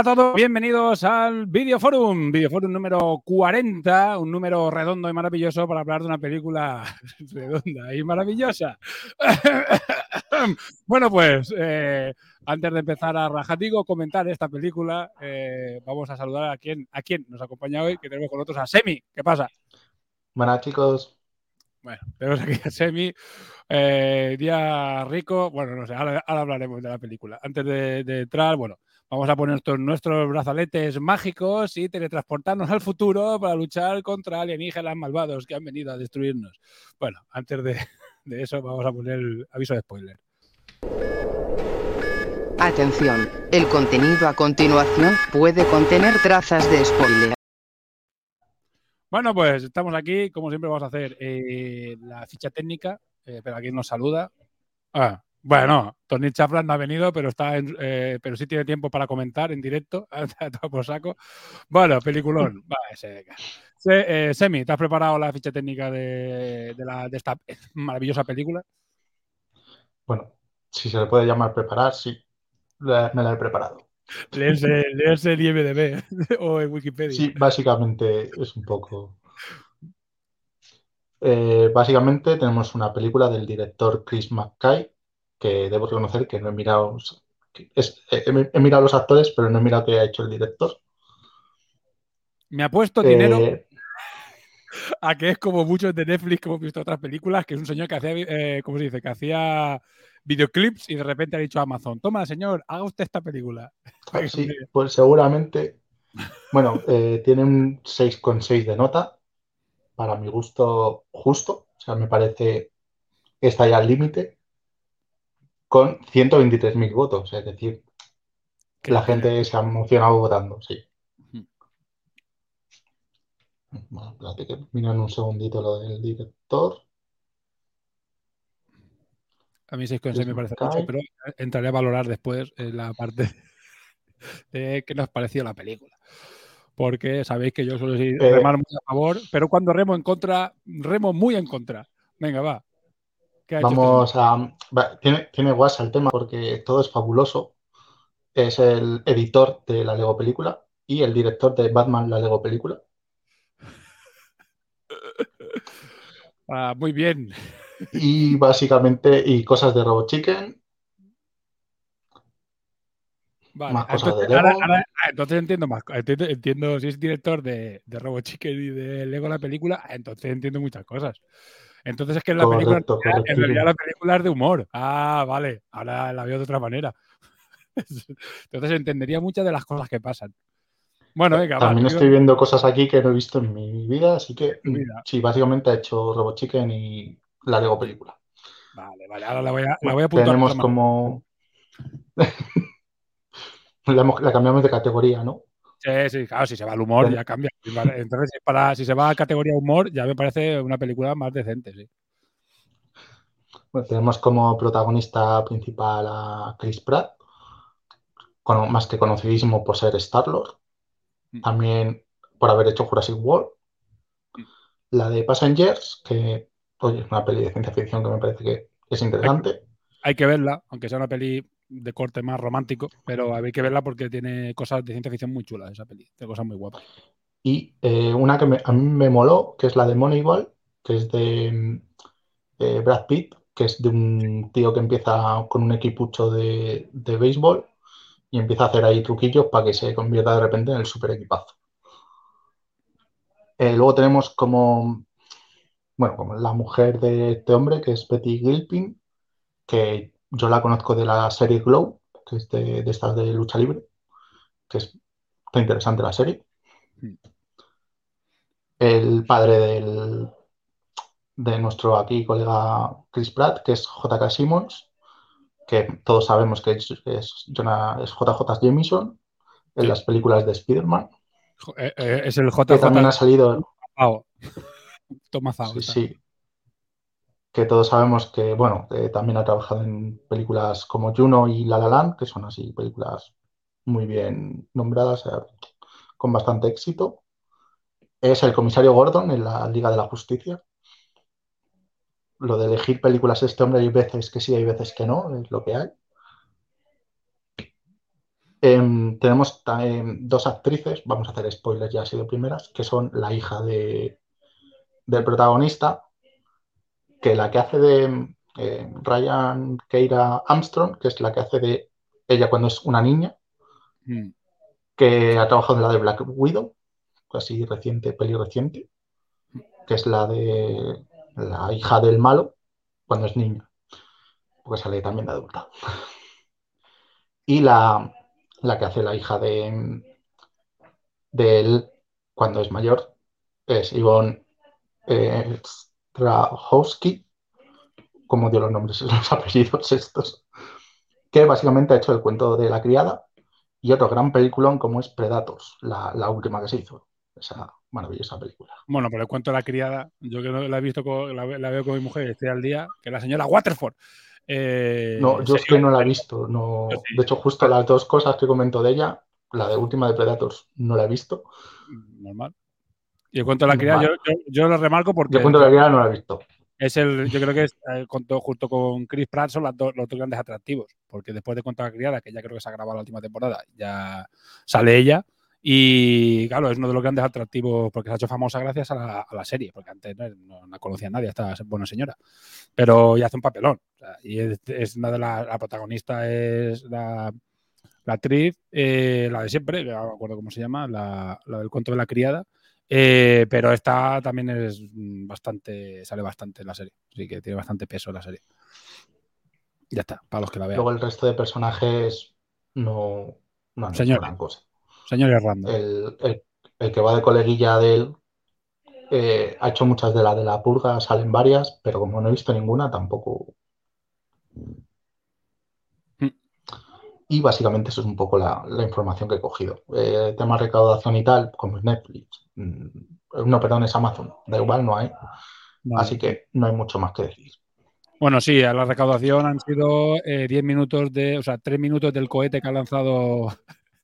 A todos, bienvenidos al Videoforum, Videoforum número 40, un número redondo y maravilloso para hablar de una película redonda y maravillosa. bueno, pues eh, antes de empezar a rajatigo comentar esta película, eh, vamos a saludar a quien, a quien nos acompaña hoy, que tenemos con nosotros a Semi. ¿Qué pasa? Buenas chicos. Bueno, tenemos aquí a Semi, eh, día rico, bueno, no sé, ahora, ahora hablaremos de la película. Antes de, de, entrar, bueno, vamos a poner nuestros, nuestros brazaletes mágicos y teletransportarnos al futuro para luchar contra alienígenas malvados que han venido a destruirnos. Bueno, antes de, de eso vamos a poner el aviso de spoiler. Atención, el contenido a continuación puede contener trazas de spoiler. Bueno, pues estamos aquí, como siempre vamos a hacer eh, la ficha técnica, eh, pero aquí nos saluda. Ah, bueno, Tony Chaflan no ha venido, pero está en, eh, pero sí tiene tiempo para comentar en directo, todo por saco. Bueno, peliculón. Se, Semi, ¿te has preparado la ficha técnica de, de, la, de esta maravillosa película? Bueno, si se le puede llamar preparar, sí, me la he preparado. Leerse, leerse el IMDB o en Wikipedia. Sí, básicamente es un poco. Eh, básicamente tenemos una película del director Chris McKay, que debo reconocer que no he mirado. Es, he, he, mirado los actores, pero no he mirado qué ha hecho el director. Me ha puesto dinero eh, a que es como muchos de Netflix que hemos visto otras películas, que es un señor que hacía, eh, ¿cómo se dice? Que hacía videoclips y de repente ha dicho a Amazon, toma señor, haga usted esta película. Sí, pues seguramente, bueno, eh, tiene un 6,6 de nota, para mi gusto justo, o sea, me parece que está ya al límite, con 123.000 votos, es decir, que la gente se ha emocionado votando, sí. Bueno, espérate que miren un segundito lo del director. A mí 6,6 me parece mucho, pero entraré a valorar después en la parte de qué nos pareció la película. Porque sabéis que yo suelo decir eh, remar muy a favor, pero cuando remo en contra, remo muy en contra. Venga, va. Vamos a. Tiene, tiene guasa el tema porque todo es fabuloso. Es el editor de la Lego película y el director de Batman, la Lego película. Ah, muy bien. Y básicamente, y cosas de Robot Chicken. Vale, más cosas entonces, de Lego. Ahora, ahora, entonces entiendo más. Entiendo, entiendo, si es director de, de Robot Chicken y de Lego la película, entonces entiendo muchas cosas. Entonces es que la correcto, película, correcto. en realidad la película es de humor. Ah, vale, ahora la veo de otra manera. Entonces entendería muchas de las cosas que pasan. Bueno, venga, También estoy viendo cosas aquí que no he visto en mi vida, así que Mira. sí, básicamente he hecho Robot Chicken y la Lego película. Vale, vale, ahora la voy a, la voy a apuntar. Tenemos como. la, la, cambiamos de categoría, ¿no? Sí, sí, claro, si se va al humor ya cambia. Entonces, para, si se va a categoría humor, ya me parece una película más decente, sí. Bueno, tenemos como protagonista principal a Chris Pratt, con, más que conocidísimo por ser Star-Lord también por haber hecho Jurassic World. La de Passengers, que oye, es una peli de ciencia ficción que me parece que es interesante. Hay, hay, que verla, aunque sea una peli de corte más romántico, pero hay que verla porque tiene cosas de ciencia ficción muy chulas esa peli, tiene cosas muy guapas. Y eh, una que me, a mí me moló, que es la de Moneyball, que es de Brad Pitt, que es de un tío que empieza con un equipucho de, de béisbol y empieza a hacer ahí truquillos para que se convierta de repente en el super equipazo. Eh, luego tenemos como, bueno, como la mujer de este hombre, que es Betty Gilpin, que yo la conozco de la serie Glow, que es de, de estas de lucha libre, que es muy interesante la serie. El padre del, de nuestro aquí colega Chris Pratt, que es J.K. Simmons, que todos sabemos que es, es, Jonah- es JJ Jameson en las películas de Spider-Man, eh, eh, es el que también ha JJ salido, está. sí, que todos sabemos que, bueno, también ha trabajado en películas como Juno y La La Land, que son así películas muy bien nombradas, eh, con bastante éxito. Es el comisario Gordon en la Liga de la Justicia. Lo de elegir películas de este hombre hay veces que sí, hay veces que no, es lo que hay. Em, tenemos em, dos actrices, vamos a hacer spoilers ya así de primeras, que son la hija de, del protagonista, que la que hace de eh, Ryan Keira Armstrong, que es la que hace de ella cuando es una niña, Mm. que ha trabajado en la de Black Widow, así reciente, peli reciente, que es la de la hija del malo cuando es niña, porque sale también de adulta. Y la, la que hace la hija de, de él cuando es mayor es Yvonne eh, Strahovski, como dio los nombres, los apellidos estos, que básicamente ha hecho el cuento de la criada y otro gran peliculón como es Predators, la, la última que se hizo, esa maravillosa película. Bueno, pero el cuento de la criada, yo que no la he visto, con- la, la veo con mi mujer, estoy al día, que la señora Waterford. Eh, No, yo es que no la he visto, no, sí. de hecho justo las dos cosas que comento de ella, la de última de Predators no la he visto, Normal. Y el cuento de la criada, yo, yo, yo lo remarco porque yo cuento de la criada no la he visto. es el, yo creo que es, eh, junto, junto con Chris Pratt son las dos- los dos grandes atractivos. Porque después de Cuento de la criada, que ya creo que se ha grabado la última temporada, ya sale ella. Y claro, es uno de los grandes atractivos porque se ha hecho famosa gracias a la, a la serie, porque antes no, no la conocía nadie, esta buena señora. Pero ya hace un papelón. o sea, y es, es una de las. La protagonista es la, la actriz, eh, la de siempre, no me acuerdo cómo se llama, la, la del cuento de la criada. Eh, pero esta también es mm, bastante, sale bastante en la serie. Así que tiene bastante peso en la serie. Ya está, para los que la vean. Luego el resto de personajes no, no han hecho Señores. gran cosa. Señores random. El, el- el que va de coleguilla de él eh, ha hecho muchas de las de la purga, salen varias, pero como no he visto ninguna, tampoco. Mm. Y básicamente eso es un poco la, la información que he cogido. Eh, tema recaudación y tal, como es Netflix. Mm, No, perdón, es Amazon. Da igual, no hay. Así que no hay mucho más que decir. Bueno, sí, a la recaudación han sido eh, 10 minutos de, o sea, 3 minutos del cohete que ha lanzado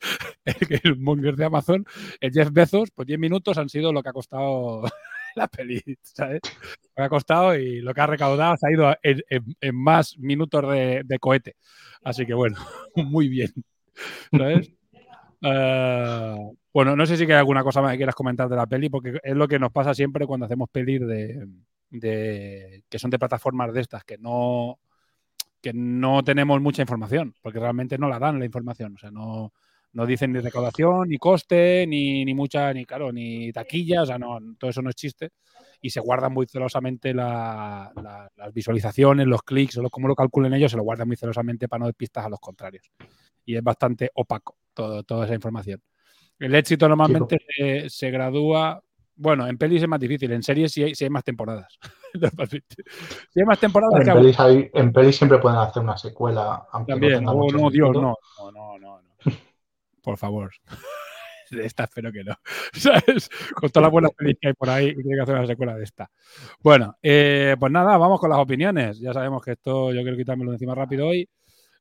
el, el monger de Amazon, el Jeff Bezos, pues 10 minutos han sido lo que ha costado la peli, ¿sabes? Lo que ha costado y lo que ha recaudado se ha ido en, en- en más minutos de, de cohete. Así que bueno, muy bien, ¿sabes? Eh, bueno, no sé si hay alguna cosa más que quieras comentar de la peli, porque es lo que nos pasa siempre cuando hacemos pelis de, que son de plataformas de estas, que no, que no tenemos mucha información, porque realmente no la dan la información. O sea, no, no dicen ni recaudación, ni coste, ni, ni mucha, ni claro, ni taquilla, o sea, no, todo eso no es chiste. Y se guardan muy celosamente la- la- las visualizaciones, los clics, o lo, como lo calculen ellos, se lo guardan muy celosamente para no dar pistas a los contrarios. Y es bastante opaco todo, toda esa información. El éxito normalmente se, se gradúa. Bueno, en pelis es más difícil, en series sí hay, sí hay más temporadas. Si hay más temporadas, En pelis, hay- en pelis siempre pueden hacer una secuela, aunque no también. tenga Oh, no, Dios, no. No, no, no, no. Por favor. De esta espero que no. ¿Sabes? Con todas las buenas pelis que hay por ahí tiene que hacer una secuela de esta. Bueno, eh, pues nada, vamos con las opiniones. Ya sabemos que esto yo quiero quitármelo de encima rápido hoy.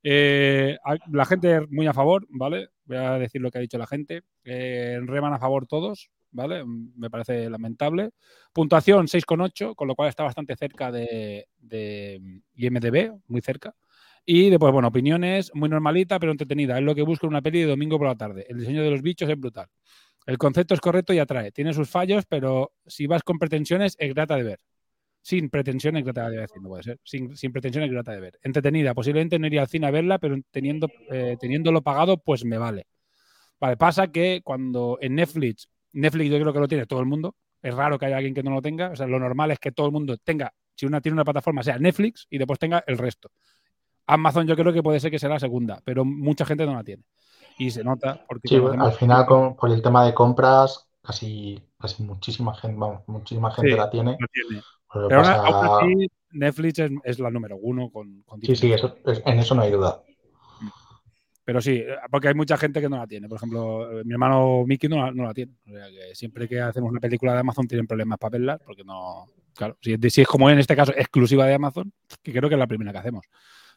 Eh, la gente muy a favor, ¿vale? Voy a decir lo que ha dicho la gente. Eh, reman a favor todos, ¿vale? Mm, Me parece lamentable. Puntuación 6,8, con lo cual está bastante cerca de, de IMDB, muy cerca. Y después, bueno, opiniones muy normalita, pero entretenida. Es lo que busco en una peli de domingo por la tarde. El diseño de los bichos es brutal. El concepto es correcto y atrae. Tiene sus fallos, pero si vas con pretensiones, es grata de ver. Sin pretensiones, grata de ver, no puede ser. Sin, sin pretensiones, grata de ver. Entretenida. Posiblemente no iría al cine a verla, pero teniendo, eh, teniéndolo pagado, pues me vale. Vale, pasa que cuando en Netflix, Netflix yo creo que lo tiene todo el mundo, Es raro que haya alguien que no lo tenga. O sea, lo normal es que todo el mundo tenga, si una tiene una plataforma, sea Netflix y después tenga el resto. Amazon yo creo que puede ser que sea la segunda, pero mucha gente no la tiene. Y se nota porque Sí, al final con, por el tema de compras, casi, casi muchísima gente, vamos, muchísima gente Sí, la tiene. Pero pasa- aún así, Netflix es, es la número uno con, con Sí, sí, eso, es- en eso no hay duda. Pero sí, porque hay mucha gente que no la tiene. Por ejemplo, mi hermano Mickey no la, no la tiene. O sea, que siempre que hacemos una película de Amazon tienen problemas para verla, porque no. Claro, si, si es como en este caso exclusiva de Amazon, que creo que es la primera que hacemos.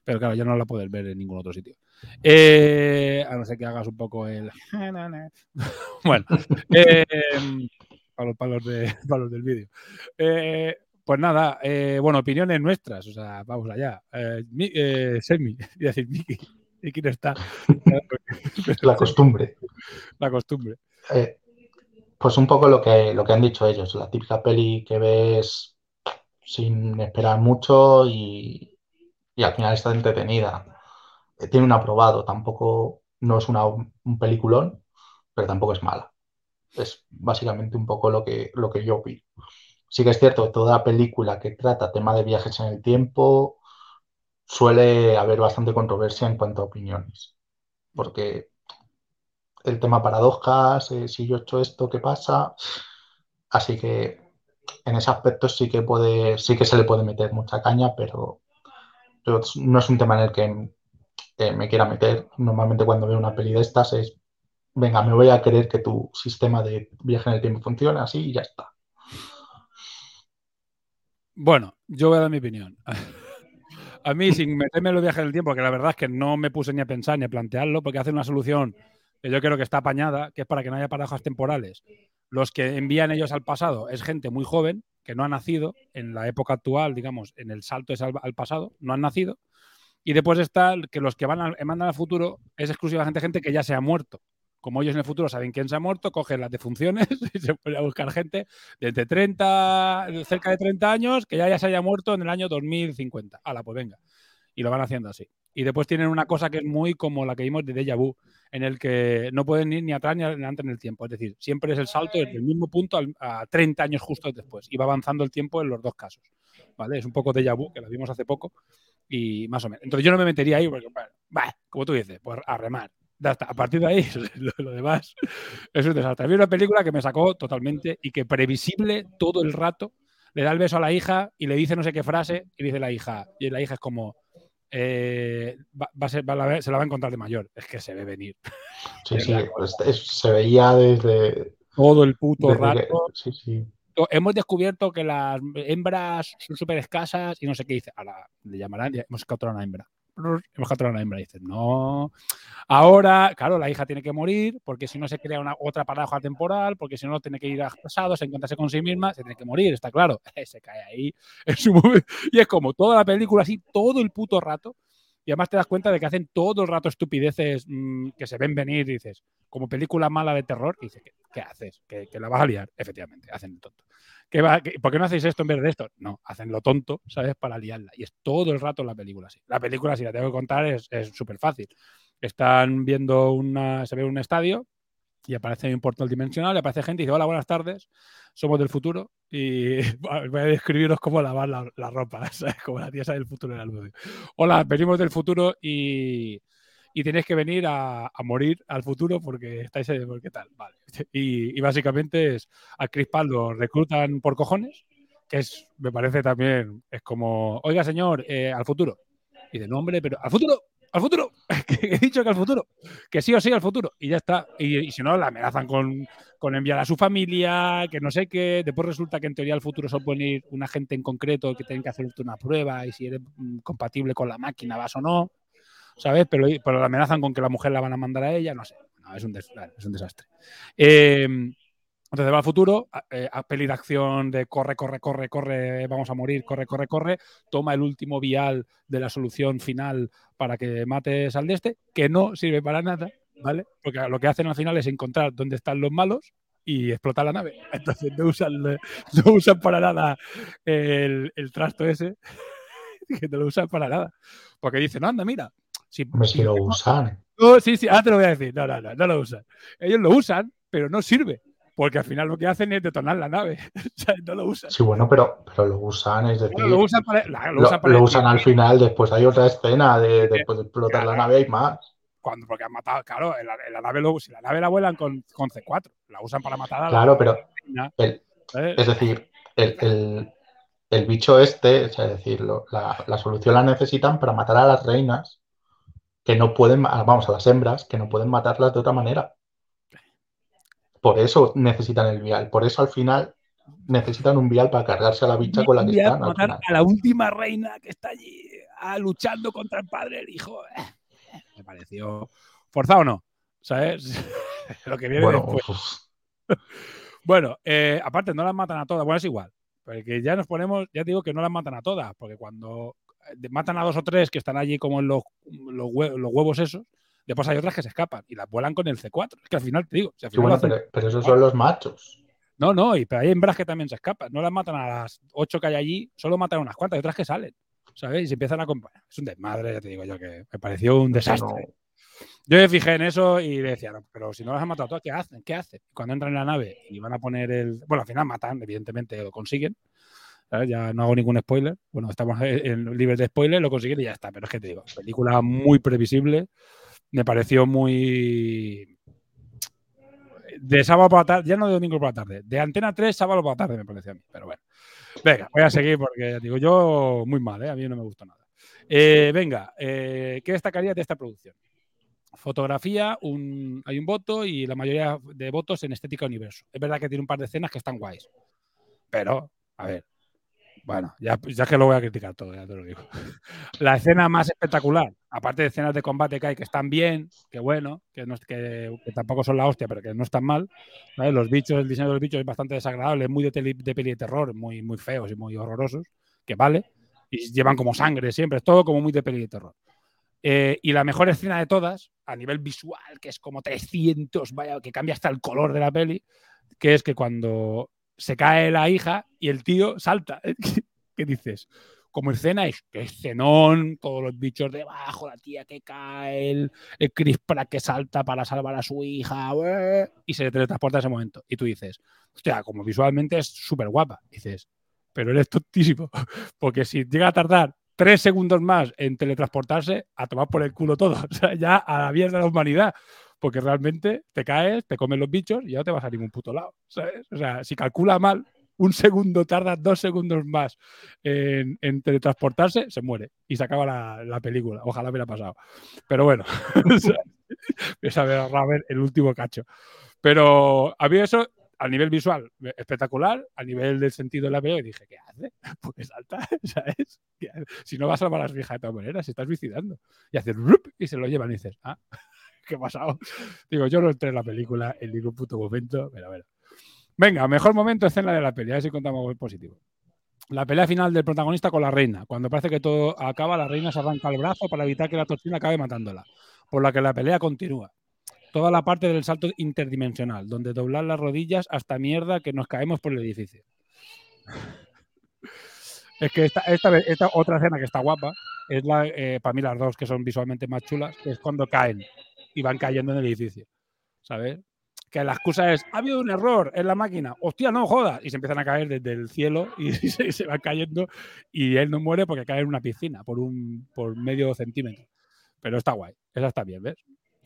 Pero claro, ya no la puedes ver en ningún otro sitio. Eh, a no ser que hagas un poco el. bueno, eh, para, los, para, los de, para los del vídeo. Eh, pues nada, eh, bueno, opiniones nuestras. O sea, vamos allá. Eh, mi- eh, Semi, a decir Miki. ¿Y quién está? La costumbre. La costumbre. Eh, pues un poco lo que, lo que han dicho ellos, la típica peli que ves sin esperar mucho y, y al final está entretenida. Eh, tiene un aprobado, tampoco no es una, un peliculón, pero tampoco es mala. Es básicamente un poco lo que, lo que yo vi. Sí que es cierto toda película que trata tema de viajes en el tiempo suele haber bastante controversia en cuanto a opiniones, porque el tema paradojas, si yo he hecho esto, ¿qué pasa? Así que en ese aspecto sí que puede, sí que se le puede meter mucha caña, pero, no es un tema en el que me quiera meter. Normalmente cuando veo una peli de estas es, venga, me voy a creer que tu sistema de viaje en el tiempo funciona así y ya está. Bueno, yo voy a dar mi opinión. A mí, sin meterme en los viajes en el tiempo, que la verdad es que no me puse ni a pensar ni a plantearlo, porque hacen una solución que yo creo que está apañada, que es para que no haya paradojas temporales. Los que envían ellos al pasado es gente muy joven, que no ha nacido en la época actual, digamos, en el salto es al, al pasado, no han nacido. Y después está que los que van al, mandan al futuro es exclusivamente gente que ya se ha muerto. Como ellos en el futuro saben quién se ha muerto, cogen las defunciones y se ponen a buscar gente de entre 30, cerca de 30 años que ya, se haya muerto en el año 2050. Hala, pues venga. Y lo van haciendo así. Y después tienen una cosa que es muy como la que vimos de Deja Vu, en el que no pueden ir ni atrás ni adelante en el tiempo. Es decir, siempre es el salto desde el mismo punto a 30 años justo después. Y va avanzando el tiempo en los dos casos. ¿Vale? Es un poco Deja Vu, que la vimos hace poco. Y más o menos. Entonces yo no me metería ahí porque, bueno, como tú dices, pues a remar. Ya está. A partir de ahí, lo, lo, demás es un desastre. Había una película que me sacó totalmente y que previsible todo el rato le da el beso a la hija y le dice no sé qué frase y dice la hija. Y la hija es como, eh, va, va a ser, va a, se la va a encontrar de mayor. Es que se ve venir. Sí, sí, pues es, se veía desde. Todo el puto rato. que- sí, sí. Hemos descubierto que las hembras son súper escasas y no sé qué dice. Ahora le llamarán, hemos capturado una hembra. Hemos capturado una hembra. Dice, no. Ahora, claro, la hija tiene que morir porque si no se crea una otra paradoja temporal, porque si no tiene que ir a pasado, se encontrarse con sí misma, se tiene que morir, está claro. Se cae ahí. Y es como toda la película así, todo el puto rato. Y además te das cuenta de que hacen todo el rato estupideces mmm, que se ven venir y dices, como película mala de terror, y dices, ¿qué, qué haces? ¿Que, ¿Que, la vas a liar? Efectivamente, hacen el tonto. ¿Qué va, qué, ¿Por qué no hacéis esto en vez de esto? No, hacen lo tonto, ¿sabes? Para liarla. Y es todo el rato la película así. La película, si la tengo que contar, es súper fácil. Están viendo una, se ve un estadio y aparece un portal dimensional, y aparece gente y dice, hola, buenas tardes, somos del futuro y voy a describiros cómo lavar la, ropa, ¿sabes? Como la tía del futuro. Hola, venimos del futuro y, y tenéis que venir a, morir al futuro porque estáis, porque tal, vale. Y, básicamente es, a Chris lo reclutan por cojones, que es, me parece también, es como, oiga señor, eh, al futuro. Y de nombre, pero al futuro, al futuro, he dicho que al futuro, que sí o sí al futuro, y ya está. Y, si no, la amenazan con, con, enviar a su familia, que no sé qué. Después resulta que en teoría al futuro pueden ir una gente en concreto que tienen que hacerte una prueba y si eres mm, compatible con la máquina vas o no, ¿sabes? Pero, pero la amenazan con que la mujer la van a mandar a ella, no sé. No, es, un es un desastre. Eh, entonces va al futuro, eh, a peli de acción de corre, corre, corre, corre, vamos a morir, corre, corre, corre, toma el último vial de la solución final para que mates al de este, que no sirve para nada, ¿vale? Porque lo que hacen al final es encontrar dónde están los malos y explotar la nave. Entonces no usan, no usan para nada el, el trasto ese, que no lo usan para nada. Porque dicen, anda, mira. Si, si, si lo usan. No, sí, sí, ahora te lo voy a decir. No, no, no, no lo usan. Ellos lo usan, pero no sirve porque al final lo que hacen es detonar la nave. no lo usan. Sí, bueno, pero, pero lo usan, es decir, Bueno, lo usan, para- la- lo lo, usan para lo usan al final, después hay otra escena de después de explotar la nave hay más. Cuando, porque han matado, claro, en la, en la nave lo, si la nave la vuelan con, con C4, la usan para matar a la Claro, pero el- ¿sabes? es decir, el, el- el bicho este, es decir, lo- la, la solución la necesitan para matar a las reinas que no pueden, vamos, a las hembras, que no pueden matarlas de otra manera. Por eso necesitan el vial, por eso al final necesitan un vial para cargarse a la bicha con la que están al matar final. a la última reina que está allí ah, luchando contra el padre del hijo. Me pareció forzado o no, ¿sabes? Lo que viene Bueno, después. Bueno, eh, aparte no las matan a todas. Bueno, es igual. Porque ya nos ponemos, ya digo que no las matan a todas, porque cuando matan a dos o tres que están allí como en los, los, hue- los huevos esos, después hay otras que se escapan y las vuelan con el C4. Es que al final te digo, si al sí, final lo bueno, hacen- pero, pero esos son los machos. no, no, y pero hay hembras que también se escapan. No las matan a las ocho que hay allí, solo matan a unas cuantas y otras que salen. ¿Sabes? Y se empiezan a acompañar. Es un desmadre, ya te digo yo, que me pareció un desastre. no- Yo me fijé en eso y decía, no, pero si no las han matado todas, ¿qué hacen? ¿Qué hacen? Cuando entran en la nave y van a poner el. Bueno, al final matan, evidentemente lo consiguen. ¿Sabes? Ya no hago ningún spoiler. Bueno, estamos en libres de spoiler, lo consiguen y ya está. Pero es que te digo, película muy previsible. Me pareció muy. De sábado por la tarde, ya no de domingo por la tarde, de Antena 3, sábado por la tarde me pareció a mí, pero bueno. Venga, voy a seguir porque ya digo, yo muy mal, ¿eh? a mí no me gustó nada. Eh, venga, eh, ¿qué destacaría de esta producción? Fotografía, un, hay un voto y la mayoría de votos en estética universo. Es verdad que tiene un par de escenas que están guays, pero, a ver, bueno, ya, ya que lo voy a criticar todo, ya te lo digo. La escena más espectacular, aparte de escenas de combate que hay que están bien, que bueno, que, no, que, que tampoco son la hostia, pero que no están mal. ¿sabes? Los bichos, el diseño de los bichos es bastante desagradable, es muy de, tele- de peli de terror, muy, muy feos y muy horrorosos, que vale. Y llevan como sangre siempre, es todo como muy de peli de terror. Eh, y la mejor escena de todas, a nivel visual, que es como 300, vaya, que cambia hasta el color de la peli, que es que cuando se cae la hija y el tío salta. ¿Qué dices? Como escena es que escenón, todos los bichos debajo, la tía que cae, el, el Chris que salta para salvar a su hija, y se teletransporta ese momento. Y tú dices, hostia, como visualmente es súper guapa. Dices, pero eres tontísimo, porque si llega a tardar tres segundos más en teletransportarse, a tomar por el culo todo, o sea, ya a la mierda de la humanidad, porque realmente te caes, te comen los bichos y ya no te vas a ningún puto lado, ¿sabes? O sea, si calcula mal, un segundo tarda dos segundos más en, en teletransportarse, se muere y se acaba la, la película. Ojalá hubiera pasado. Pero bueno, sabe a ver el último cacho. Pero a mí eso, a nivel visual, espectacular, a nivel del sentido de la veo y dije, ¿qué hace? Porque salta, ¿sabes? Si no vas a salvar a las viejas de todas maneras, se estás suicidando. Y haces y se lo llevan y dices, ah, ¿qué ha pasado? Digo, yo no entré en la película en ningún puto momento, pero bueno. Venga, mejor momento escena de la peli, a ver si contamos algo positivo. La pelea final del protagonista con la reina. Cuando parece que todo acaba, la reina se arranca el brazo para evitar que la toxina acabe matándola. Por la que la pelea continúa. Toda la parte del salto interdimensional, donde doblar las rodillas hasta mierda que nos caemos por el edificio. Es que esta, esta, esta otra escena que está guapa es la, eh, para mí las dos que son visualmente más chulas, es cuando caen y van cayendo en el edificio. ¿Sabes? Que la excusa es, ha habido un error en la máquina, hostia, no jodas, y se empiezan a caer desde el cielo y se, van cayendo y él no muere porque cae en una piscina por, un, por medio centímetro. Pero está guay, esa está bien, ¿ves?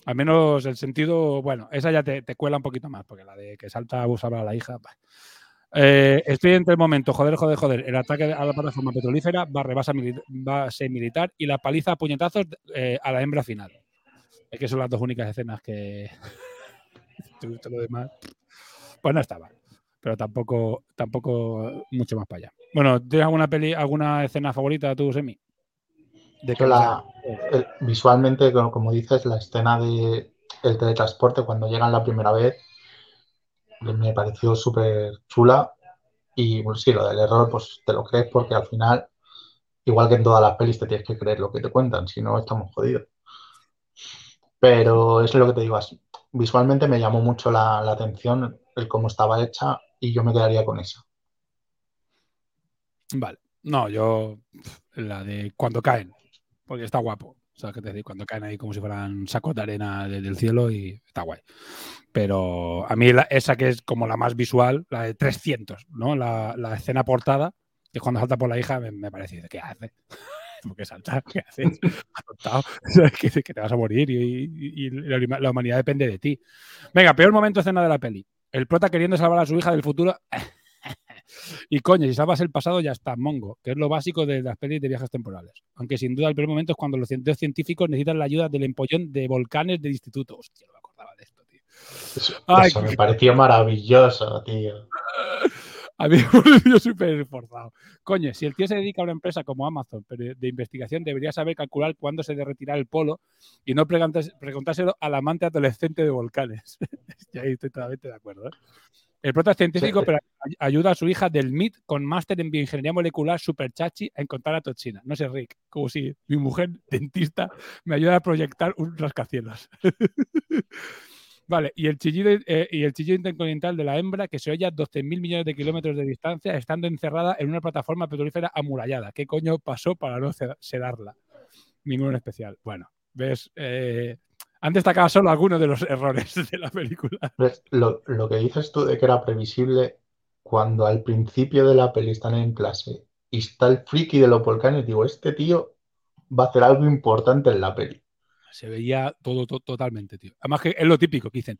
Al menos el sentido, bueno, esa ya te, te cuela un poquito más, porque la de que salta a salvar a la hija. Eh, estoy entre el momento, joder, joder, joder, el ataque a la plataforma petrolífera, barre base, mili- base militar y la paliza a puñetazos eh, a la hembra final. Es que son las dos únicas escenas que. Todo lo demás. Pues no está mal. Pero tampoco, tampoco mucho más para allá. Bueno, ¿tienes alguna peli, alguna escena favorita tú, Semi? De Yo la- el- visualmente, como, como dices, la escena de el teletransporte cuando llegan la primera vez me pareció súper chula. Y sí, lo del error, pues te lo crees porque al final, igual que en todas las pelis, te tienes que creer lo que te cuentan, si no, estamos jodidos. Pero es lo que te digo, así, visualmente me llamó mucho la, la atención el cómo estaba hecha y yo me quedaría con esa. Vale. No, yo. La de cuando caen. Porque está guapo. ¿Sabes qué te decir? Cuando caen ahí como si fueran sacos de arena desde el cielo y está guay. Pero a mí la- esa que es como la más visual, la de 300, ¿no? La, la escena portada, que cuando salta por la hija, me, me parece, ¿qué hace? ¿Por qué saltar? ¿Qué haces? Que, que te vas a morir y, y- y la, huma- la humanidad depende de ti. Venga, peor momento escena de la peli. El prota queriendo salvar a su hija del futuro. Y coño, si salvas el pasado ya está, mongo, que es lo básico de las pelis de viajes temporales. Aunque sin duda el peor momento es cuando los cien- científicos necesitan la ayuda del empollón de volcanes del instituto. Hostia, no me acordaba de esto, tío. Eso, Ay, eso me pareció maravilloso, tío. A mí me pareció súper esforzado. Coño, si el tío se dedica a una empresa como Amazon pero de investigación, debería saber calcular cuándo se derretirá el polo y no preguntárselo al amante adolescente de volcanes. y ahí estoy totalmente de acuerdo. ¿eh? El prota científico, Sí. pero ay- ayuda a su hija del MIT con máster en bioingeniería molecular super chachi a encontrar la toxina. No sé, Rick, como si mi mujer dentista me ayuda a proyectar un rascacielos. Vale, y el chillido, eh, y el chillido intercontinental de la hembra que se oye a 12.000 millones de kilómetros de distancia estando encerrada en una plataforma petrolífera amurallada. ¿Qué coño pasó para no sedarla? Ninguno en especial. Bueno, ves, eh, han solo algunos de los errores de la película. Lo, lo que dices tú de que era previsible cuando al principio de la peli están en clase y está el friki de los volcanes, digo, este tío va a hacer algo importante en la peli. Se veía todo, to- totalmente, tío. Además que es lo típico que dicen,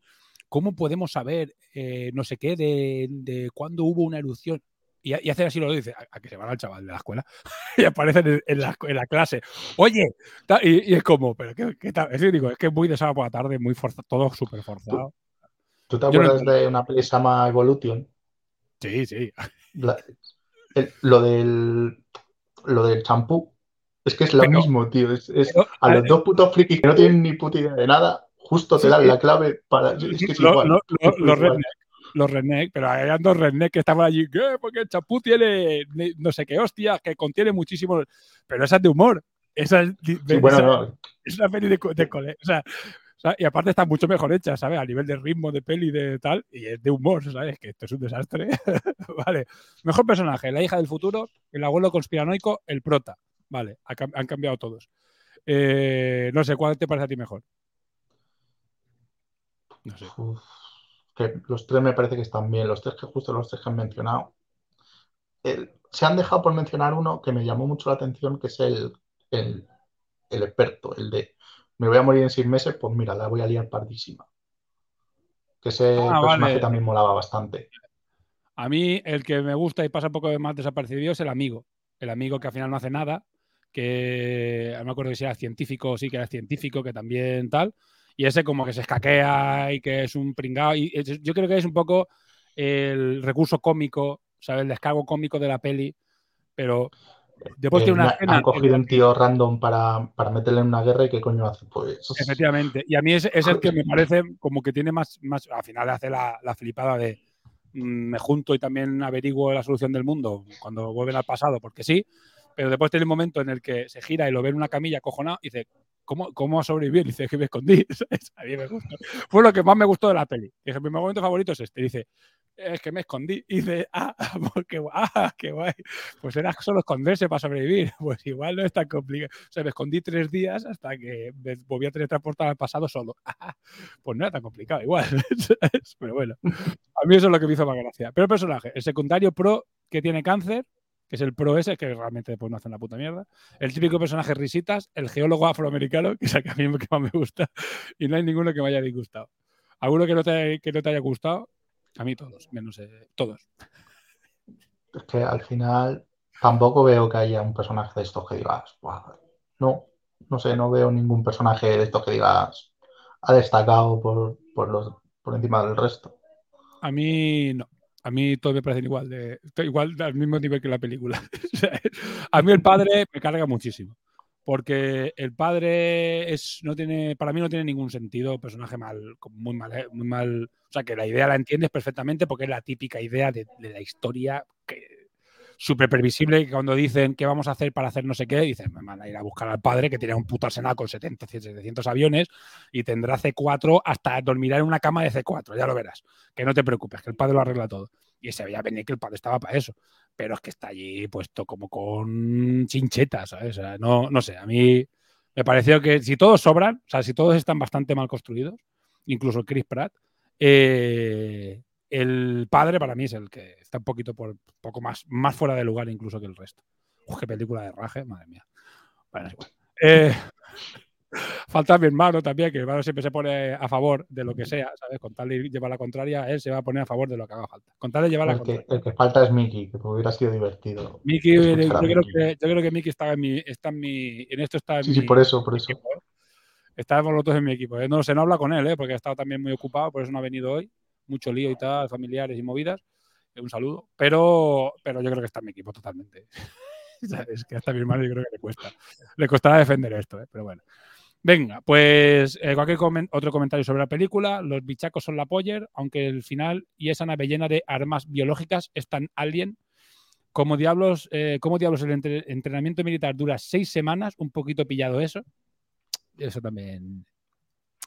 ¿cómo podemos saber eh, no sé qué de, de cuándo hubo una erupción? Y, y hacen así lo dice, a, a que se van al chaval de la escuela y aparecen en, en la, en la clase. Oye, y, y es como, pero qué, qué tal? Es que digo, es que es muy de sábado por la tarde, muy forzado, todo súper forzado. ¿Tú te no acuerdas de una peli que se llama Evolution? Sí, sí. La- el- lo del lo del champú. Es que es lo Pero- mismo, tío. Es, es pero, a los dos putos frikis que no tienen ni puta idea de nada, justo te dan la clave para. Es que es Lo- igual. lo- lo- es los redneck, los redneck, pero eran dos redneck que estaban allí, ¿qué? Porque el champú tiene ne- no sé qué hostia, que contiene muchísimo. Pero esa es de humor. Esa es, di- Sí, bueno, esa- no. es una peli de, co- de cole. O sea, y aparte está mucho mejor hecha, ¿sabes? A nivel de ritmo, de peli, de tal, y es de humor, ¿sabes? Que esto es un desastre. vale. Mejor personaje, la hija del futuro, el abuelo conspiranoico, el prota. Vale, han cambiado todos. Eh, no sé, ¿cuál te parece a ti mejor? No sé. Uf, que los tres me parece que están bien. Los tres que justo los tres que han mencionado. El- se han dejado por mencionar uno que me llamó mucho la atención, que es el, el, el experto, el de me voy a morir en seis meses, pues mira, la voy a liar pardísima. Que ese Ah, personaje vale. también molaba bastante. A mí el que me gusta y pasa un poco más desapercibido es el amigo. El amigo que al final no hace nada, que no me acuerdo si era científico sí que era científico, que también tal. Y ese como que se escaquea y que es un pringao. Y yo creo que es un poco el recurso cómico, ¿sabes? El descargo cómico de la peli. Pero después Eh, tiene una escena han cogido un tío random para, para meterle en una guerra y qué coño hace. Pues Efectivamente. Y a mí es, es el que me parece como que tiene más, más al final hace la, la flipada de mm, me junto y también averiguo la solución del mundo cuando vuelven al pasado, porque sí, pero después tiene un momento en el que se gira y lo ve en una camilla cojonado y dice, ¿cómo, cómo ha sobrevivido? Y dice, que me escondí. A mí me gustó. Fue lo que más me gustó de la peli. Dije, mi momento favorito es este. Dice, es que me escondí. Y dice, ah, qué, guay, ah, qué guay. Pues era solo esconderse para sobrevivir. Pues igual no es tan complicado. O sea, me escondí tres días hasta que me volví a teletransportar al pasado solo. Pues no era tan complicado, igual. Pero bueno, a mí eso es lo que me hizo más gracia. Pero el personaje, el secundario pro que tiene cáncer, es el pro ese, que realmente después no hace una puta mierda. El típico personaje risitas, el geólogo afroamericano, que es el que a mí que más me gusta. Y no hay ninguno que me haya disgustado. ¿Alguno que no te, que no te haya gustado? A mí todos, menos eh, todos. Es que al final tampoco veo que haya un personaje de estos que digas, no, no sé, no veo ningún personaje de estos que digas ha destacado por, por, los, por encima del resto. A mí no. A mí todos me parecen igual, de, igual al mismo nivel que la película. A mí el padre me carga muchísimo. Porque el padre es, no tiene, para mí no tiene ningún sentido, personaje mal, muy mal, eh, muy mal. O sea, que la idea la entiendes perfectamente porque es la típica idea de, de la historia que súper previsible que cuando dicen qué vamos a hacer para hacer no sé qué, dicen, me van a ir a buscar al padre que tiene un puto arsenal con 70, 700 aviones y tendrá C4 hasta dormirá en una cama de C4, ya lo verás. Que no te preocupes, que el padre lo arregla todo. Y se veía venir que el padre estaba para eso. Pero es que está allí puesto como con chinchetas, ¿sabes? O sea, no, no sé, a mí Me pareció que si todos sobran, o sea, si todos están bastante mal construidos, incluso Chris Pratt, eh, el padre para mí es el que está un poquito por poco más, más fuera de lugar incluso que el resto. Uf, qué película de raje, madre mía. Bueno, es igual. Eh, falta mi hermano también, que mi hermano siempre se pone a favor de lo que sea, ¿sabes? Con tal de llevar la contraria, él se va a poner a favor de lo que haga falta. Con tal de llevar la El contraria. que, el que falta es Mickey, que hubiera sido divertido. Mickey, yo, creo que, yo creo que Mickey está en mi, está en mi, en esto está en Sí, mi, sí, por eso, por eso. equipo, ¿eh? Estábamos los dos en mi equipo. ¿eh? No sé, no habla con él, ¿eh? porque ha estado también muy ocupado, por eso no ha venido hoy. Mucho lío y tal, familiares y movidas. Eh, Un saludo. Pero, pero yo creo que está en mi equipo totalmente. es que hasta mi hermano yo creo que le cuesta. Le costará defender esto, ¿eh? pero bueno. Venga, pues eh, cualquier otro comentario sobre la película. Los bichacos son la poller, aunque el final y esa nave llena de armas biológicas es tan alien. Como diablos, eh, como diablos el entre- entrenamiento militar dura seis semanas, un poquito pillado eso. Eso también.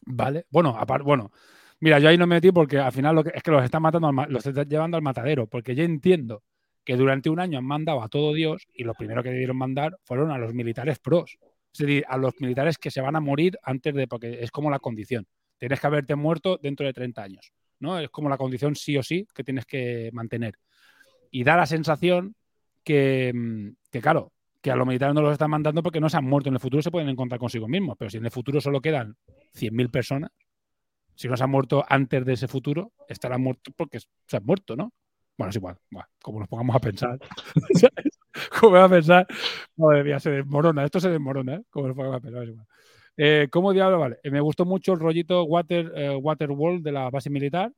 Vale. Bueno, aparte, bueno. Mira, yo ahí no me metí porque al final lo que, es que los están matando, los están llevando al matadero. Porque yo entiendo que durante un año han mandado a todo Dios y lo primero que debieron mandar fueron a los militares pros. Es decir, a los militares que se van a morir antes de. Porque es como la condición. Tienes que haberte muerto dentro de 30 años. ¿no? Es como la condición sí o sí que tienes que mantener. Y da la sensación que, mm, que claro, que a los militares no los están mandando porque no se han muerto. En el futuro se pueden encontrar consigo mismos, pero si en el futuro solo quedan 100.000 personas, si no se han muerto antes de ese futuro, estarán muertos porque se han muerto, ¿no? Bueno, es igual, Buah, como nos pongamos a pensar. como a pensar, madre mía, se desmorona, esto se desmorona, ¿eh? Como nos pongamos a pensar. Eh, ¿Cómo diablo? Vale, eh, me gustó mucho el rollito Water, eh, de la base militar.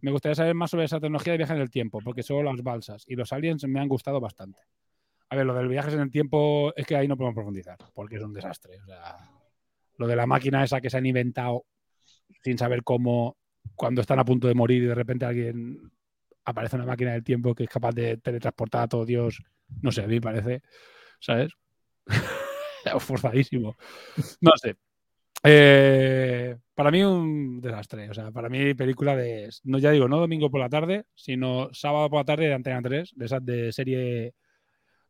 Me gustaría saber más sobre esa tecnología de viaje en el tiempo, porque son las balsas y los aliens me han gustado bastante. A ver, lo del viajes en el tiempo es que ahí no podemos profundizar, porque es un desastre. Lo de la máquina esa que se han inventado sin saber cómo, cuando están a punto de morir y de repente alguien aparece una máquina del tiempo que es capaz de teletransportar a todo Dios, no sé, a mí me parece, ¿sabes? Forzadísimo. No sé. Eh, para mí un desastre. O sea, para mí película de, no ya digo, no domingo por la tarde, sino sábado por la tarde de Antena 3, de esas de serie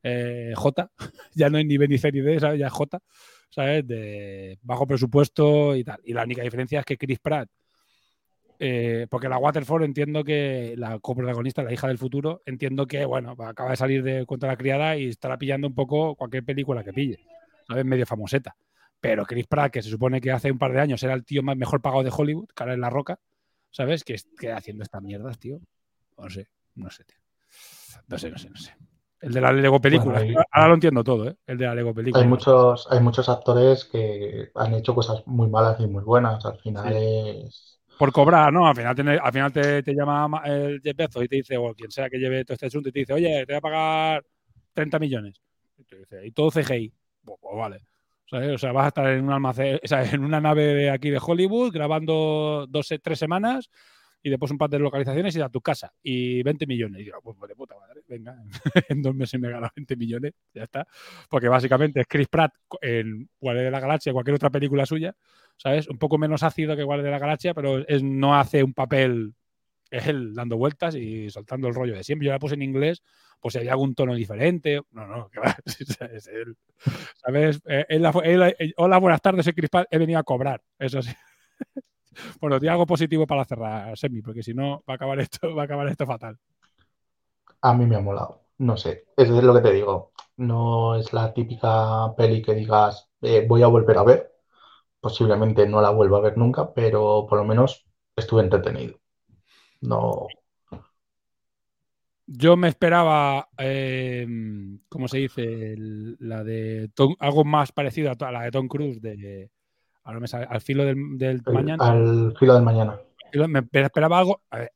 eh, J, ya no es ni B ni ni D, ¿sabes? Ya es J, ¿sabes? De bajo presupuesto y tal. Y la única diferencia es que Chris Pratt, eh, porque la Waterford entiendo que la coprotagonista, la hija del futuro, entiendo que, bueno, acaba de salir de contra la criada y estará pillando un poco cualquier película que pille, ¿sabes? Medio famoseta. Pero Chris Pratt, que se supone que hace un par de años era el tío más mejor pagado de Hollywood, cara en la roca, ¿sabes? Que, que haciendo estas mierdas, tío. No sé, no sé, tío. No sé, no sé, no sé. El de la Lego película. Bueno, hay- Ahora lo entiendo todo, ¿eh? El de la Lego película. Hay muchos, hay muchos actores que han hecho cosas muy malas y muy buenas. Al final es. Por cobrar, ¿no? Al final, te, al final te, te llama ma- el Jeff Bezos y te dice, o quien sea que lleve todo este asunto, y te dice, oye, te voy a pagar 30 millones. Y, te dice, y todo CGI. Pues, pues vale. O sea, vas a estar en un almacén, o sea, en una nave de aquí de Hollywood grabando dos, tres semanas y después un par de localizaciones y a tu casa y 20 millones. Y digo, pues madre, venga, en dos meses me he ganado 20 millones, ya está. Porque básicamente es Chris Pratt en Guardia de la Galaxia, cualquier otra película suya, ¿sabes? Un poco menos ácido que Guardia de la Galaxia, pero es, no hace un papel, es él dando vueltas y soltando el rollo de siempre. Yo la puse en inglés, pues si había algún tono diferente. No, no, que va, es él. ¿Sabes? Eh, eh, hola, buenas tardes, soy Chris Pratt, he venido a cobrar, eso sí. Bueno, di algo positivo para cerrar, Semi, porque si no va a acabar esto, va a acabar esto fatal. A mí me ha molado. No sé, eso es lo que te digo. No es la típica peli que digas, eh, voy a volver a ver. Posiblemente no la vuelva a ver nunca, pero por lo menos estuve entretenido. No. Yo me esperaba, eh, ¿cómo se dice? El- la de Tom- algo más parecido a la de Tom Cruise, de ahora me sale, al filo del, del el- mañana. al filo del mañana. Me esperaba algo, ver,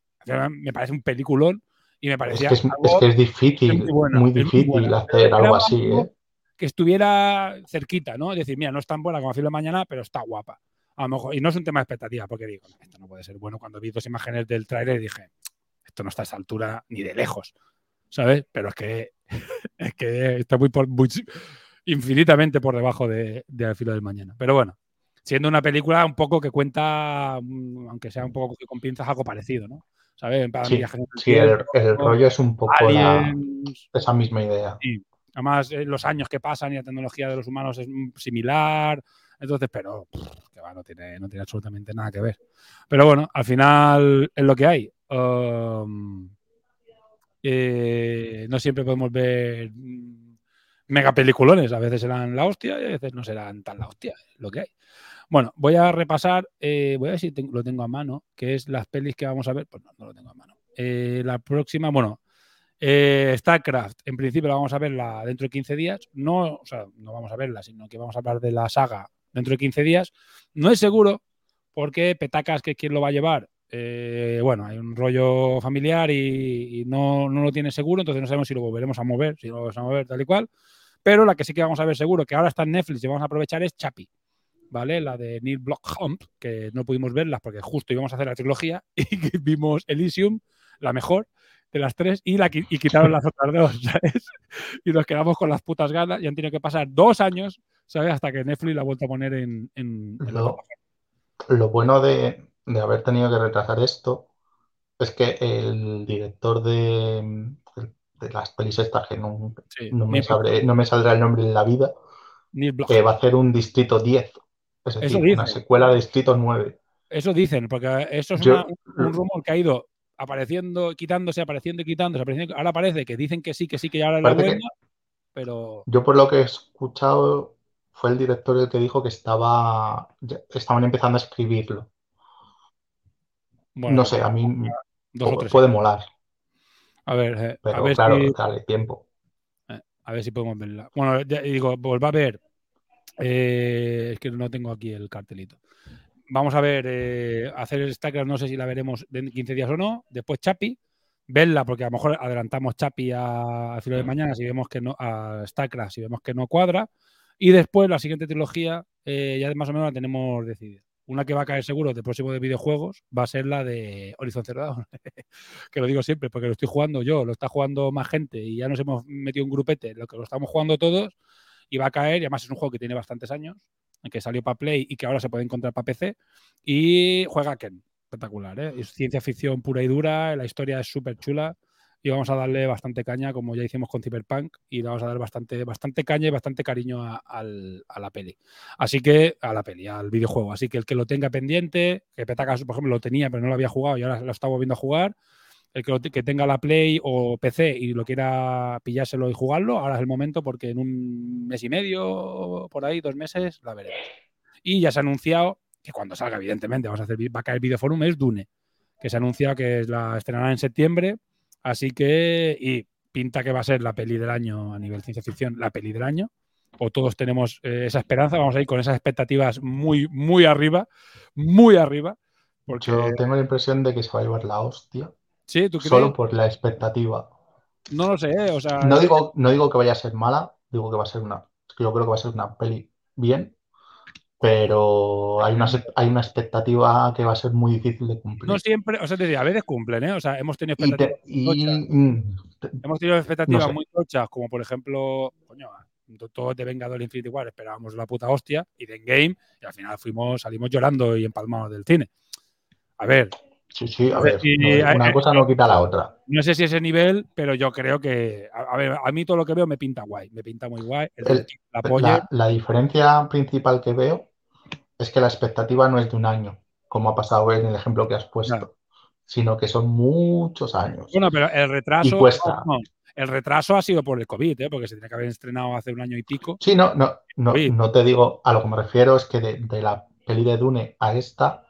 me parece un peliculón y me Es parecía que es, que es difícil, muy difícil hacer algo así, ¿eh? que estuviera cerquita, ¿no? Decir, mira, no es tan buena como filo de mañana, pero está guapa. A lo mejor, y no es un tema de expectativa, porque digo, "No, esto no puede ser bueno. Cuando vi dos imágenes del tráiler dije, esto no está a esa altura ni de lejos, ¿sabes? Pero es que, es que está muy, por, muy- infinitamente por debajo de, de filo del mañana. Pero bueno, siendo una película un poco que cuenta, mm, aunque sea un poco con pinzas, algo parecido, ¿no? ¿Sabes? Para Sí, sí, el, rollo es un poco la- esa misma idea. Sí, Además, eh, los años que pasan y la tecnología de los humanos es mm, similar. Entonces, pero que va, no, tiene, no tiene absolutamente nada que ver. Pero bueno, al final es lo que hay. Um, eh, no siempre podemos ver mm, mega peliculones. A veces serán la hostia y a veces no serán tan la hostia. Es lo que hay. Bueno, voy a repasar, eh, voy a ver si lo tengo a mano, que es las pelis que vamos a ver. Pues no, no lo tengo a mano. Eh, la próxima, bueno, eh, StarCraft, en principio la vamos a verla dentro de 15 días. No, o sea, no vamos a verla, sino que vamos a hablar de la saga dentro de 15 días. No es seguro, porque Petacas, que es quien lo va a llevar, bueno, hay un rollo familiar y, y no, no lo tiene seguro, entonces no sabemos si lo volveremos a mover, si lo vamos a mover tal y cual. Pero la que sí que vamos a ver seguro, que ahora está en Netflix y vamos a aprovechar, es Chapi. ¿Vale? La de Neil Blomkamp, que no pudimos verla porque justo íbamos a hacer la trilogía y vimos Elysium, la mejor de las tres, y, la, y quitaron las otras dos, ¿sabes? Y nos quedamos con las putas ganas y han tenido que pasar dos años, ¿sabes? Hasta que Netflix la ha vuelto a poner en, en- en la Lo, bueno de, de haber tenido que retrasar esto es que el director de, de las pelis estas, que no, Sí, no me sabré- no me saldrá el nombre en la vida, que va a hacer un Distrito 10. Es Eso decir, dicen. una secuela de Distrito 9. Eso dicen, porque eso es Yo- una- un, un rumor que ha ido apareciendo, quitándose, apareciendo y quitándose, apareciendo. Ahora parece que dicen que sí, que sí, que ya ahora la buena, pero Yo por lo que he escuchado, fue el director el que dijo que estaba, estaban empezando a escribirlo. bueno, no sé, a mí dos o tres. puede molar, A ver, eh, a ver claro, si, dale tiempo. eh, a ver si podemos verla. Bueno, ya digo, vuelva a ver. Eh, es que no tengo aquí el cartelito. Vamos a ver, eh, hacer StarCraft, no sé si la veremos en 15 días o no. Después Chapi, verla, porque a lo mejor adelantamos Chapi a, a filo de mañana si vemos que no, a StarCraft, si vemos que no cuadra. Y después la siguiente trilogía, eh, ya más o menos la tenemos decidida. Una que va a caer seguro de próximo de videojuegos va a ser la de Horizon Dawn. que lo digo siempre, porque lo estoy jugando yo, lo está jugando más gente y ya nos hemos metido un grupete, lo que lo estamos jugando todos va a caer. Y además es un juego que tiene bastantes años, que salió para Play y que ahora se puede encontrar para PC. Y juega Ken, espectacular, ¿eh? Es ciencia ficción pura y dura, la historia es súper chula y vamos a darle bastante caña, como ya hicimos con Cyberpunk, y vamos a dar bastante, bastante caña y bastante cariño a la peli. Así que, a la peli, al videojuego. Así que el que lo tenga pendiente, que Petacas, por ejemplo, lo tenía, pero no lo había jugado y ahora lo está volviendo a jugar, el que, tenga la Play o PC y lo quiera pillárselo y jugarlo, ahora es el momento porque en un mes y medio, por ahí, dos meses, la veremos. Y ya se ha anunciado que cuando salga, evidentemente, vamos a hacer, va a caer Videoforum, es Dune, que se ha anunciado que la estrenará en septiembre. Así que, y pinta que va a ser la peli del año a nivel ciencia ficción, la peli del año. O todos tenemos eh, esa esperanza, vamos a ir con esas expectativas muy, muy arriba, muy arriba. Yo tengo la impresión de que se va a llevar la hostia sí, ¿tú crees? solo por la expectativa. No lo sé, ¿eh? o sea, No digo, no digo que vaya a ser mala, digo que va a ser una, yo creo que va a ser una peli bien, pero hay una, hay una expectativa que va a ser muy difícil de cumplir. no siempre, o sea, te diría, a veces cumplen, ¿eh? O sea, hemos tenido Y, expectativas, te- y- tochas, mm, te- hemos tenido expectativas no sé. muy tochas, como por ejemplo, coño, todos de Vengador Infinity War esperábamos la puta hostia, y de Endgame, y al final fuimos, salimos llorando y empalmados del cine. A ver, sí, sí, a ver, si no- hay- una cosa no quita la otra. No sé si ese nivel, pero yo creo que. A, a ver, a mí todo lo que veo me pinta guay. Me pinta muy guay. El, El- la apoye. La, la diferencia principal que veo es que la expectativa no es de un año, como ha pasado en el ejemplo que has puesto, Claro. sino que son muchos años. Bueno, pero el retraso. Y cuesta. no, el retraso ha sido por el COVID, ¿eh? porque se tenía que haber estrenado hace un año y pico. Sí, no, no, no, no te digo, a lo que me refiero es que de, de la peli de Dune a esta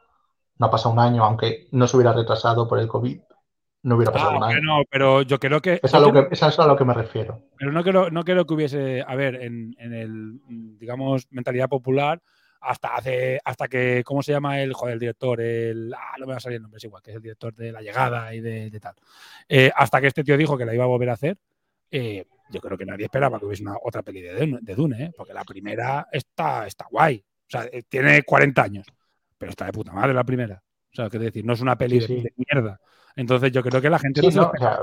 no ha pasado un año, aunque no se hubiera retrasado por el COVID, no hubiera pasado Ah, un año. que no, pero yo creo que. Es a lo que, es a lo que me refiero. Pero no creo, no creo que hubiese. A ver, en, en el. Digamos, mentalidad popular. Hasta hace. Hasta que. ¿Cómo se llama el. Joder, el director? El. Ah, no me va a salir el nombre, es igual, que es el director de La Llegada y de, de tal. Eh, hasta que este tío dijo que la iba a volver a hacer. eh, yo creo que nadie esperaba que hubiese una, otra peli de Dune, de Dune, ¿eh? porque la primera está, está guay. O sea, eh, tiene 40 años, pero está de puta madre la primera. O sea, quiero decir, no es una peli Sí, de, sí. de mierda. Entonces yo creo que la gente Sí, no no, o sea,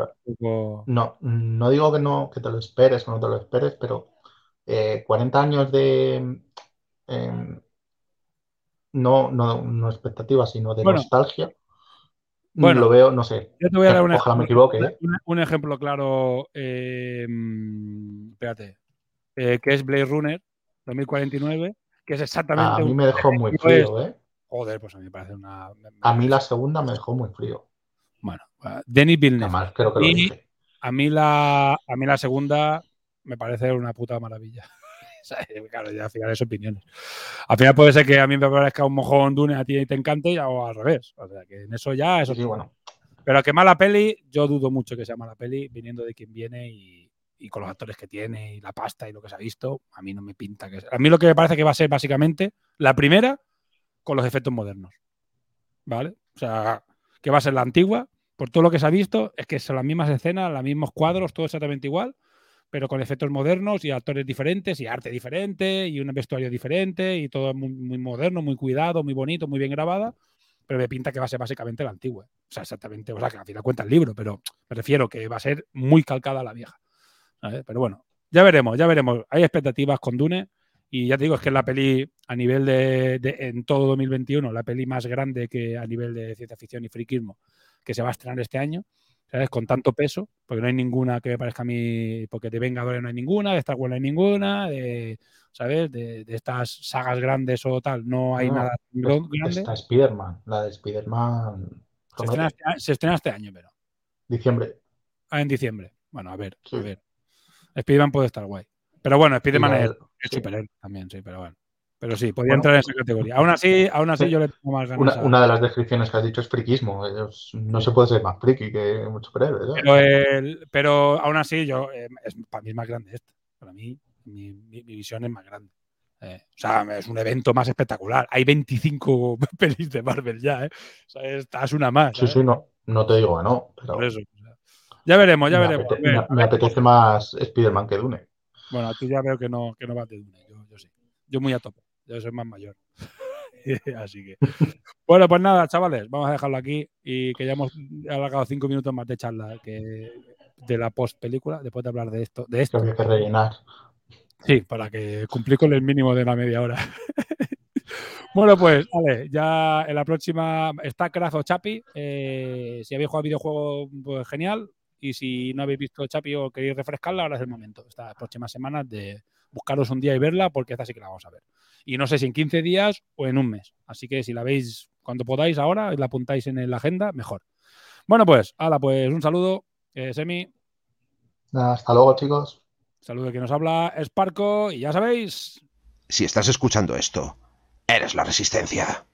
no, no digo que no, que te lo esperes o no te lo esperes, pero eh, 40 años de em, no, no, no expectativa, sino de Bueno. nostalgia. Bueno. lo veo, no sé. Yo te voy a dar un Ojalá me ejemplo, equivoque, ¿eh? un- un ejemplo claro. mm, espérate, eh, que es Blade Runner 2049, que es exactamente. A mí me dejó muy frío, ¿eh? Joder, pues a mí me parece una. A mí la segunda me dejó muy frío. Bueno, Denis Villeneuve. Además, creo que lo Y dije. a mí la, a mí la segunda me parece una puta maravilla. Claro, ya al final es opiniones. Al final puede ser que a mí me parezca un mojón Dune, a ti te encante, o al revés. O sea, que en eso ya eso Sí, sí, bueno. Pero que mala peli, yo dudo mucho que sea mala peli, viniendo de quien viene y, y con los actores que tiene y la pasta y lo que se ha visto, a mí no me pinta que sea. A mí lo que me parece que va a ser básicamente la primera con los efectos modernos. ¿Vale? O sea, que va a ser la antigua, por todo lo que se ha visto, es que son las mismas escenas, los mismos cuadros, todo exactamente igual, pero con efectos modernos y actores diferentes y arte diferente y un vestuario diferente y todo muy, moderno, muy cuidado, muy bonito, muy bien grabada, pero me pinta que va a ser básicamente la antigua. O sea, exactamente, o sea, que al final cuenta el libro, pero me refiero que va a ser muy calcada la vieja. Pero bueno, ya veremos, ya veremos. Hay expectativas con Dune y ya te digo, es que es la peli a nivel de, de- en todo 2021, la peli más grande que a nivel de ciencia ficción y friquismo que se va a estrenar este año, ¿sabes? Con tanto peso, porque no hay ninguna que me parezca a mí, porque de Vengadores no hay ninguna, de Star Wars no hay ninguna, de, ¿sabes? De, de estas sagas grandes o tal, no hay No, nada es- gro- grande. Está Spider-Man. La de Spider-Man. Se promete. estrena, este, se estrena este año, pero. Diciembre. Ah, en diciembre. Bueno, a ver, Sí. a ver. Spiderman puede estar guay. Pero bueno, Spiderman es, es superhéroe también, sí, pero bueno. Pero sí, podía Bueno. entrar en esa categoría. Aún así, aún así Sí. yo le tengo más ganas. Una, a- una de las descripciones que has dicho es friquismo. No se puede ser más friki que un superhéroe. Pero, el- pero aún así, yo eh, es, para mí es más grande esto. Para mí, mi, mi- mi visión es más grande. Eh, o sea, es un evento más espectacular. Hay 25 pelis de Marvel ya, ¿eh? O sea, esta es una más. Sí, ¿sabes? sí, no. No te digo que no. Pero Por eso. Ya veremos, ya me, veremos. apete- me- me apetece más Spider-Man que Dune. Bueno, tú ya veo que no, que no vas de Dune. Yo, yo sí. Yo muy a tope. Yo soy más mayor. Así que. Bueno, pues nada, chavales, vamos a dejarlo aquí y que ya hemos alargado cinco minutos más de charla que de la post película, después de hablar de esto, de esto. que rellenar. Sí, para que cumplir con el mínimo de la media hora. bueno, pues, vale, ya en la próxima está Craft o Chapi. Eh, si habéis jugado videojuegos, pues genial. Y si no habéis visto Chapi o queréis refrescarla, ahora es el momento. Estas próximas semanas de buscaros un día y verla, porque esta sí que la vamos a ver. Y no sé si en 15 días o en un mes. Así que si la veis cuando podáis ahora y la apuntáis en la agenda, mejor. Bueno, pues, hala, pues un saludo. Eh, Semi, hasta luego, chicos. saludo que nos habla Sparco y ya sabéis, Si estás escuchando esto, eres la resistencia.